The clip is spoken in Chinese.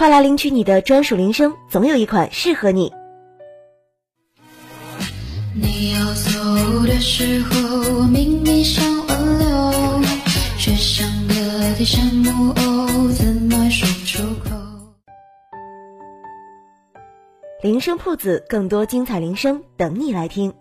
快来领取你的专属铃声，总有一款适合你。你要走的时候，明明想挽留，却像个提线木偶，怎么说出口？铃声铺子，更多精彩铃声等你来听。